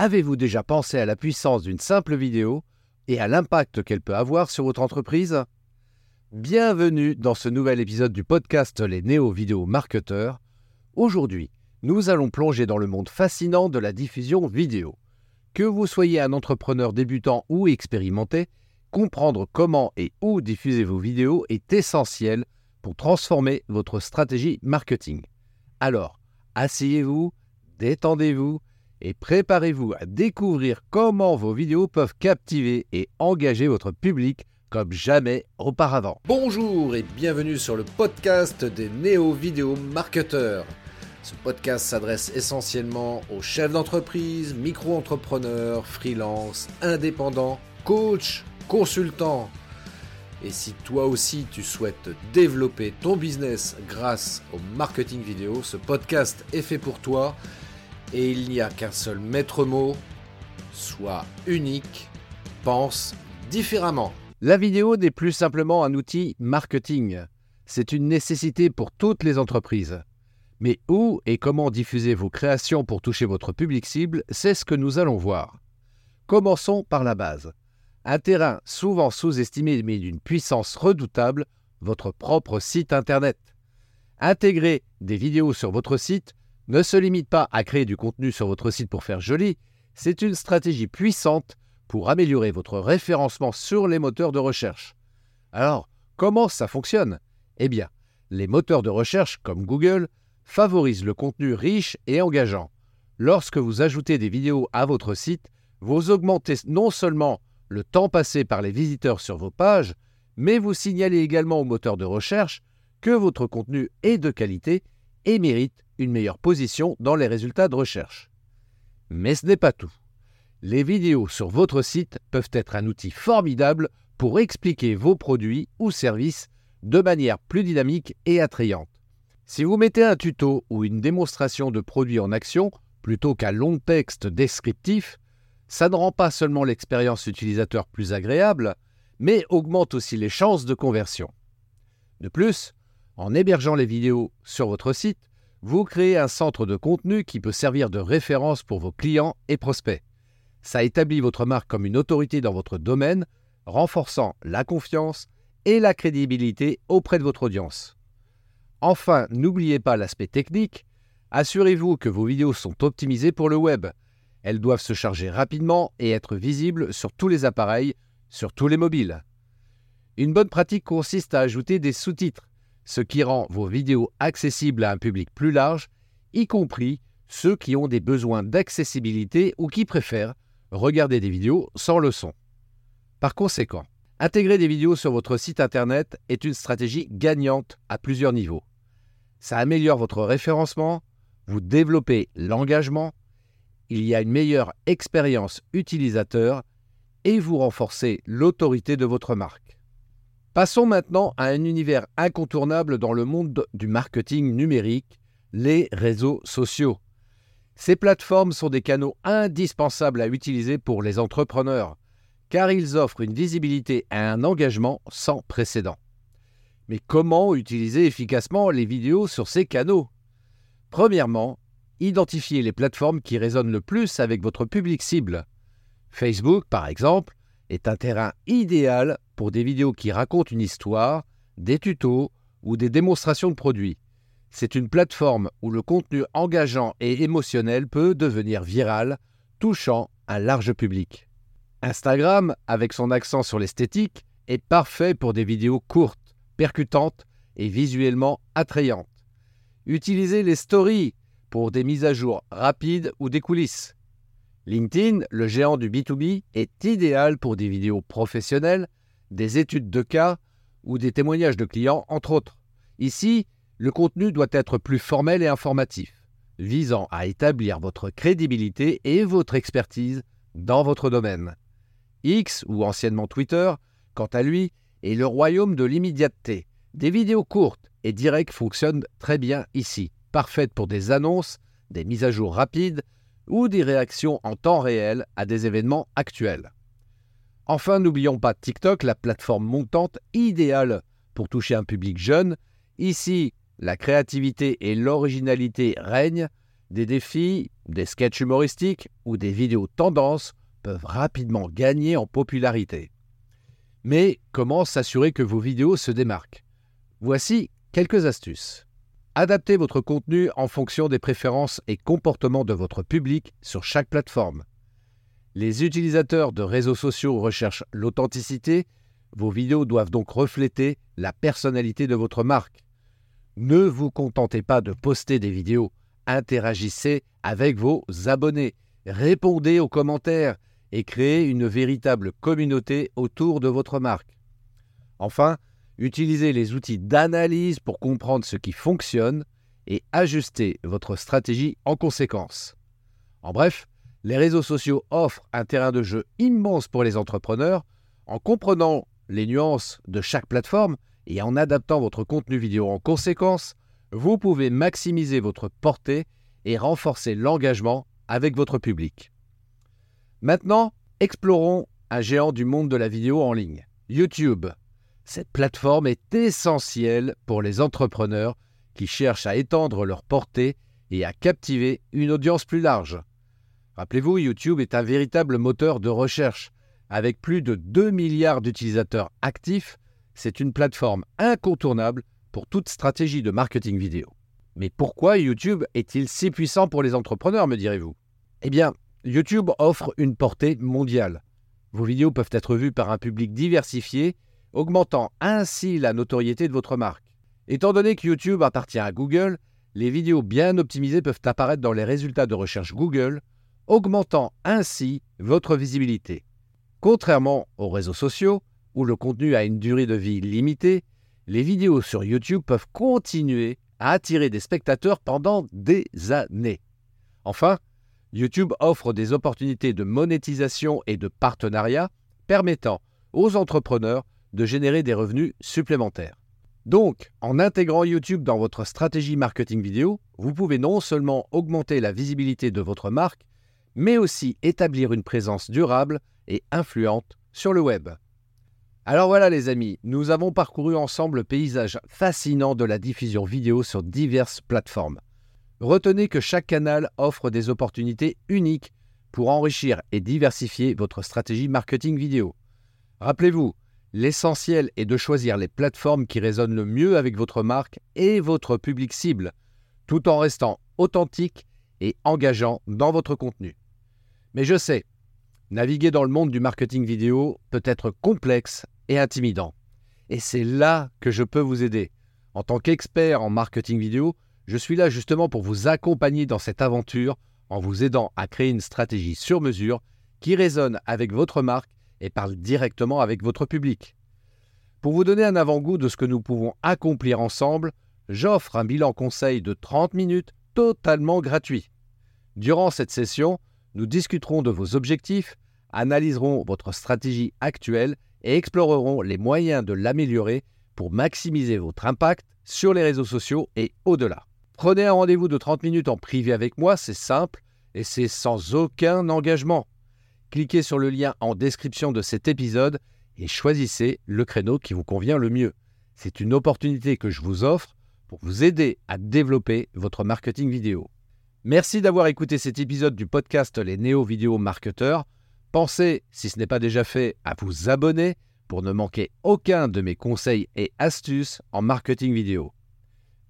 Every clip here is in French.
Avez-vous déjà pensé à la puissance d'une simple vidéo et à l'impact qu'elle peut avoir sur votre entreprise? Bienvenue dans ce nouvel épisode du podcast Les Néo-Vidéo Marketeurs. Aujourd'hui, nous allons plonger dans le monde fascinant de la diffusion vidéo. Que vous soyez un entrepreneur débutant ou expérimenté, comprendre comment et où diffuser vos vidéos est essentiel pour transformer votre stratégie marketing. Alors, asseyez-vous, détendez-vous et préparez-vous à découvrir comment vos vidéos peuvent captiver et engager votre public comme jamais auparavant. Bonjour et bienvenue sur le podcast des néo-vidéo marketeurs. Ce podcast s'adresse essentiellement aux chefs d'entreprise, micro-entrepreneurs, freelance, indépendants, coachs, consultants. Et si toi aussi tu souhaites développer ton business grâce au marketing vidéo, ce podcast est fait pour toi et il n'y a qu'un seul maître mot, sois unique, pense différemment. La vidéo n'est plus simplement un outil marketing, c'est une nécessité pour toutes les entreprises. Mais où et comment diffuser vos créations pour toucher votre public cible, c'est ce que nous allons voir. Commençons par la base. Un terrain souvent sous-estimé mais d'une puissance redoutable, votre propre site Internet. Intégrer des vidéos sur votre site ne se limite pas à créer du contenu sur votre site pour faire joli, c'est une stratégie puissante pour améliorer votre référencement sur les moteurs de recherche. Alors, comment ça fonctionne? Eh bien, les moteurs de recherche comme Google favorisent le contenu riche et engageant. Lorsque vous ajoutez des vidéos à votre site, vous augmentez non seulement le temps passé par les visiteurs sur vos pages, mais vous signalez également aux moteurs de recherche que votre contenu est de qualité et mérite une meilleure position dans les résultats de recherche. Mais ce n'est pas tout. Les vidéos sur votre site peuvent être un outil formidable pour expliquer vos produits ou services de manière plus dynamique et attrayante. Si vous mettez un tuto ou une démonstration de produit en action plutôt qu'un long texte descriptif, ça ne rend pas seulement l'expérience utilisateur plus agréable, mais augmente aussi les chances de conversion. De plus, en hébergeant les vidéos sur votre site, vous créez un centre de contenu qui peut servir de référence pour vos clients et prospects. Ça établit votre marque comme une autorité dans votre domaine, renforçant la confiance et la crédibilité auprès de votre audience. Enfin, n'oubliez pas l'aspect technique. Assurez-vous que vos vidéos sont optimisées pour le web. Elles doivent se charger rapidement et être visibles sur tous les appareils, sur tous les mobiles. Une bonne pratique consiste à ajouter des sous-titres ce qui rend vos vidéos accessibles à un public plus large, y compris ceux qui ont des besoins d'accessibilité ou qui préfèrent regarder des vidéos sans le son. Par conséquent, intégrer des vidéos sur votre site Internet est une stratégie gagnante à plusieurs niveaux. Ça améliore votre référencement, vous développez l'engagement, il y a une meilleure expérience utilisateur et vous renforcez l'autorité de votre marque. Passons maintenant à un univers incontournable dans le monde du marketing numérique, les réseaux sociaux. Ces plateformes sont des canaux indispensables à utiliser pour les entrepreneurs, car ils offrent une visibilité et un engagement sans précédent. Mais comment utiliser efficacement les vidéos sur ces canaux? Premièrement, identifiez les plateformes qui résonnent le plus avec votre public cible. Facebook, par exemple, est un terrain idéal pour des vidéos qui racontent une histoire, des tutos ou des démonstrations de produits. C'est une plateforme où le contenu engageant et émotionnel peut devenir viral, touchant un large public. Instagram, avec son accent sur l'esthétique, est parfait pour des vidéos courtes, percutantes et visuellement attrayantes. Utilisez les stories pour des mises à jour rapides ou des coulisses. LinkedIn, le géant du B2B, est idéal pour des vidéos professionnelles des études de cas ou des témoignages de clients, entre autres. Ici, le contenu doit être plus formel et informatif, visant à établir votre crédibilité et votre expertise dans votre domaine. X, ou anciennement Twitter, quant à lui, est le royaume de l'immédiateté. Des vidéos courtes et directes fonctionnent très bien ici, parfaites pour des annonces, des mises à jour rapides ou des réactions en temps réel à des événements actuels. Enfin, n'oublions pas TikTok, la plateforme montante idéale pour toucher un public jeune. Ici, la créativité et l'originalité règnent. Des défis des sketchs humoristiques ou des vidéos tendances peuvent rapidement gagner en popularité. Mais comment s'assurer que vos vidéos se démarquent? Voici quelques astuces. Adaptez votre contenu en fonction des préférences et comportements de votre public sur chaque plateforme. Les utilisateurs de réseaux sociaux recherchent l'authenticité, vos vidéos doivent donc refléter la personnalité de votre marque. Ne vous contentez pas de poster des vidéos, interagissez avec vos abonnés, répondez aux commentaires et créez une véritable communauté autour de votre marque. Enfin, utilisez les outils d'analyse pour comprendre ce qui fonctionne et ajustez votre stratégie en conséquence. En bref, les réseaux sociaux offrent un terrain de jeu immense pour les entrepreneurs. En comprenant les nuances de chaque plateforme et en adaptant votre contenu vidéo en conséquence, vous pouvez maximiser votre portée et renforcer l'engagement avec votre public. Maintenant, explorons un géant du monde de la vidéo en ligne, YouTube. Cette plateforme est essentielle pour les entrepreneurs qui cherchent à étendre leur portée et à captiver une audience plus large. Rappelez-vous, YouTube est un véritable moteur de recherche. Avec plus de 2 milliards d'utilisateurs actifs, c'est une plateforme incontournable pour toute stratégie de marketing vidéo. Mais pourquoi YouTube est-il si puissant pour les entrepreneurs, me direz-vous? Eh bien, YouTube offre une portée mondiale. Vos vidéos peuvent être vues par un public diversifié, augmentant ainsi la notoriété de votre marque. Étant donné que YouTube appartient à Google, les vidéos bien optimisées peuvent apparaître dans les résultats de recherche Google, augmentant ainsi votre visibilité. Contrairement aux réseaux sociaux, où le contenu a une durée de vie limitée, les vidéos sur YouTube peuvent continuer à attirer des spectateurs pendant des années. Enfin, YouTube offre des opportunités de monétisation et de partenariat permettant aux entrepreneurs de générer des revenus supplémentaires. Donc, en intégrant YouTube dans votre stratégie marketing vidéo, vous pouvez non seulement augmenter la visibilité de votre marque, mais aussi établir une présence durable et influente sur le web. Alors voilà les amis, nous avons parcouru ensemble le paysage fascinant de la diffusion vidéo sur diverses plateformes. Retenez que chaque canal offre des opportunités uniques pour enrichir et diversifier votre stratégie marketing vidéo. Rappelez-vous, l'essentiel est de choisir les plateformes qui résonnent le mieux avec votre marque et votre public cible, tout en restant authentique et engageant dans votre contenu. Mais je sais, naviguer dans le monde du marketing vidéo peut être complexe et intimidant. Et c'est là que je peux vous aider. En tant qu'expert en marketing vidéo, je suis là justement pour vous accompagner dans cette aventure en vous aidant à créer une stratégie sur mesure qui résonne avec votre marque et parle directement avec votre public. Pour vous donner un avant-goût de ce que nous pouvons accomplir ensemble, j'offre un bilan conseil de 30 minutes totalement gratuit. Durant cette session, nous discuterons de vos objectifs, analyserons votre stratégie actuelle et explorerons les moyens de l'améliorer pour maximiser votre impact sur les réseaux sociaux et au-delà. Prenez un rendez-vous de 30 minutes en privé avec moi, c'est simple et c'est sans aucun engagement. Cliquez sur le lien en description de cet épisode et choisissez le créneau qui vous convient le mieux. C'est une opportunité que je vous offre pour vous aider à développer votre marketing vidéo. Merci d'avoir écouté cet épisode du podcast Les Néo Vidéo Marketeurs. Pensez, si ce n'est pas déjà fait, à vous abonner pour ne manquer aucun de mes conseils et astuces en marketing vidéo.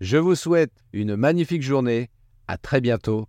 Je vous souhaite une magnifique journée. À très bientôt.